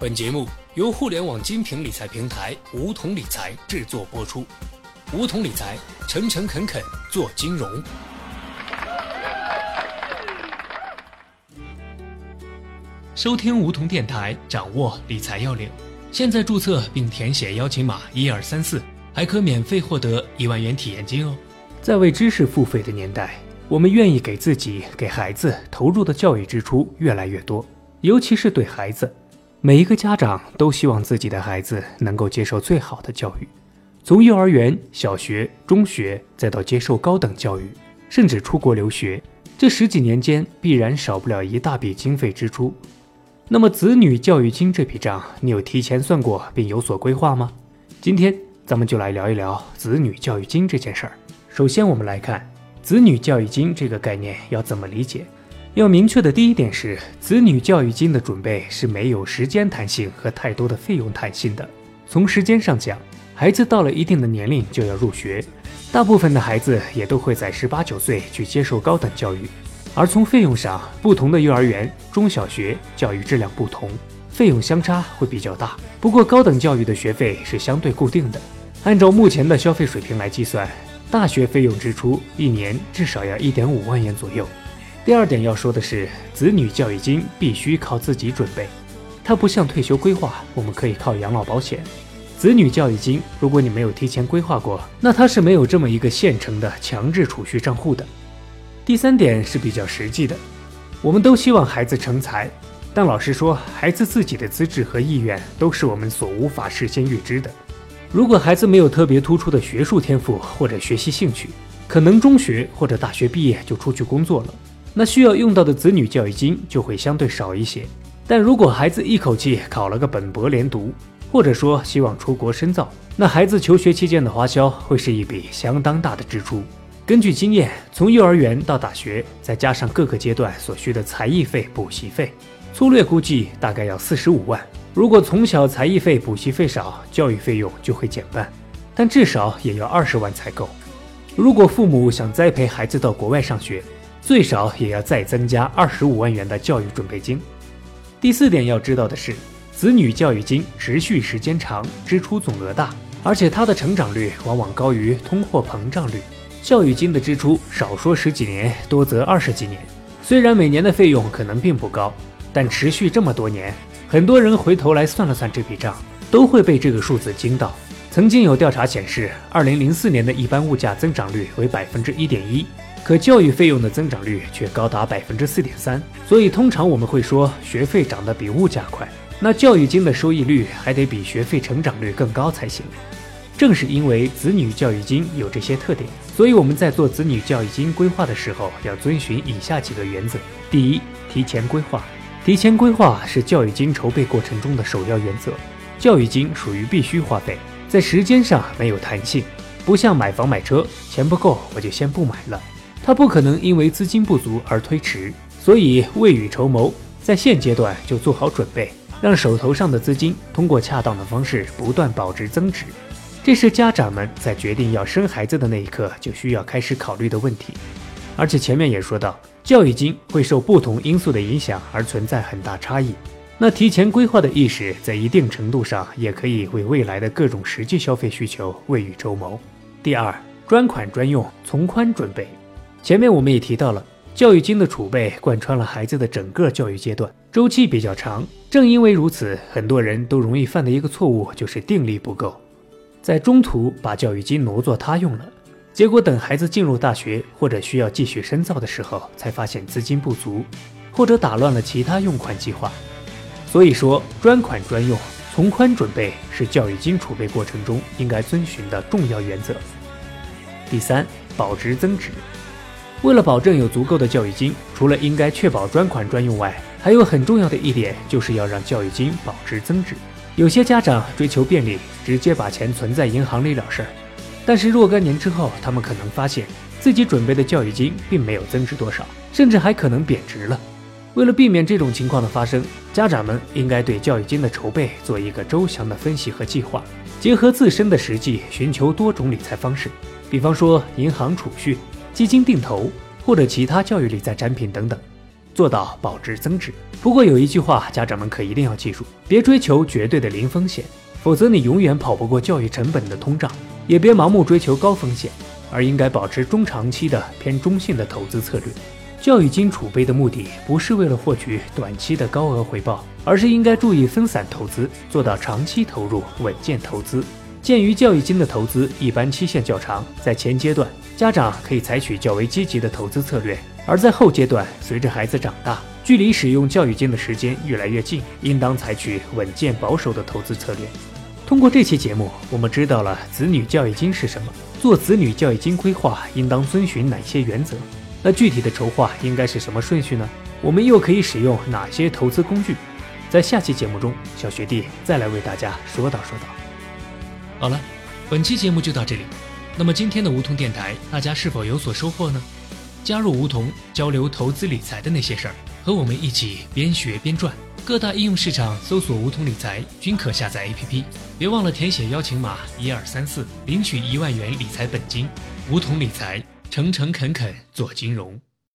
本节目由互联网精品理财平台梧桐理财制作播出。梧桐理财，诚诚恳恳做金融。收听梧桐电台，掌握理财要领。现在注册并填写邀请码一二三四，还可免费获得一万元体验金哦。在为知识付费的年代，我们愿意给自己、给孩子投入的教育支出越来越多，尤其是对孩子。每一个家长都希望自己的孩子能够接受最好的教育，从幼儿园、小学、中学，再到接受高等教育，甚至出国留学，这十几年间必然少不了一大笔经费支出。那么，子女教育金这笔账，你有提前算过并有所规划吗？今天咱们就来聊一聊子女教育金这件事儿。首先，我们来看子女教育金这个概念要怎么理解。要明确的第一点是，子女教育金的准备是没有时间弹性和太多的费用弹性的。从时间上讲，孩子到了一定的年龄就要入学，大部分的孩子也都会在十八九岁去接受高等教育。而从费用上，不同的幼儿园、中小学教育质量不同，费用相差会比较大。不过高等教育的学费是相对固定的，按照目前的消费水平来计算，大学费用支出一年至少要一点五万元左右。第二点要说的是，子女教育金必须靠自己准备，它不像退休规划，我们可以靠养老保险。子女教育金，如果你没有提前规划过，那它是没有这么一个现成的强制储蓄账户的。第三点是比较实际的，我们都希望孩子成才，但老实说，孩子自己的资质和意愿都是我们所无法事先预知的。如果孩子没有特别突出的学术天赋或者学习兴趣，可能中学或者大学毕业就出去工作了。那需要用到的子女教育金就会相对少一些，但如果孩子一口气考了个本博连读，或者说希望出国深造，那孩子求学期间的花销会是一笔相当大的支出。根据经验，从幼儿园到大学，再加上各个阶段所需的才艺费、补习费，粗略估计大概要四十五万。如果从小才艺费、补习费少，教育费用就会减半，但至少也要二十万才够。如果父母想栽培孩子到国外上学，最少也要再增加二十五万元的教育准备金。第四点要知道的是，子女教育金持续时间长，支出总额大，而且它的成长率往往高于通货膨胀率。教育金的支出少说十几年，多则二十几年。虽然每年的费用可能并不高，但持续这么多年，很多人回头来算了算这笔账，都会被这个数字惊到。曾经有调查显示，二零零四年的一般物价增长率为百分之一点一。可教育费用的增长率却高达百分之四点三，所以通常我们会说学费涨得比物价快，那教育金的收益率还得比学费成长率更高才行。正是因为子女教育金有这些特点，所以我们在做子女教育金规划的时候要遵循以下几个原则：第一，提前规划。提前规划是教育金筹备过程中的首要原则。教育金属于必须花费，在时间上没有弹性，不像买房买车，钱不够我就先不买了。他不可能因为资金不足而推迟，所以未雨绸缪，在现阶段就做好准备，让手头上的资金通过恰当的方式不断保值增值。这是家长们在决定要生孩子的那一刻就需要开始考虑的问题。而且前面也说到，教育金会受不同因素的影响而存在很大差异。那提前规划的意识，在一定程度上也可以为未来的各种实际消费需求未雨绸缪。第二，专款专用，从宽准备。前面我们也提到了，教育金的储备贯穿了孩子的整个教育阶段，周期比较长。正因为如此，很多人都容易犯的一个错误就是定力不够，在中途把教育金挪作他用了，结果等孩子进入大学或者需要继续深造的时候，才发现资金不足，或者打乱了其他用款计划。所以说，专款专用，从宽准备是教育金储备过程中应该遵循的重要原则。第三，保值增值。为了保证有足够的教育金，除了应该确保专款专用外，还有很重要的一点，就是要让教育金保值增值。有些家长追求便利，直接把钱存在银行里了事儿，但是若干年之后，他们可能发现自己准备的教育金并没有增值多少，甚至还可能贬值了。为了避免这种情况的发生，家长们应该对教育金的筹备做一个周详的分析和计划，结合自身的实际，寻求多种理财方式，比方说银行储蓄。基金定投或者其他教育理财产品等等，做到保值增值。不过有一句话，家长们可一定要记住：别追求绝对的零风险，否则你永远跑不过教育成本的通胀；也别盲目追求高风险，而应该保持中长期的偏中性的投资策略。教育金储备的目的不是为了获取短期的高额回报，而是应该注意分散投资，做到长期投入、稳健投资。鉴于教育金的投资一般期限较长，在前阶段，家长可以采取较为积极的投资策略；而在后阶段，随着孩子长大，距离使用教育金的时间越来越近，应当采取稳健保守的投资策略。通过这期节目，我们知道了子女教育金是什么，做子女教育金规划应当遵循哪些原则。那具体的筹划应该是什么顺序呢？我们又可以使用哪些投资工具？在下期节目中，小学弟再来为大家说道说道。好了，本期节目就到这里。那么今天的梧桐电台，大家是否有所收获呢？加入梧桐，交流投资理财的那些事儿，和我们一起边学边赚。各大应用市场搜索“梧桐理财”均可下载 APP。别忘了填写邀请码一二三四，领取一万元理财本金。梧桐理财，诚诚恳恳做金融。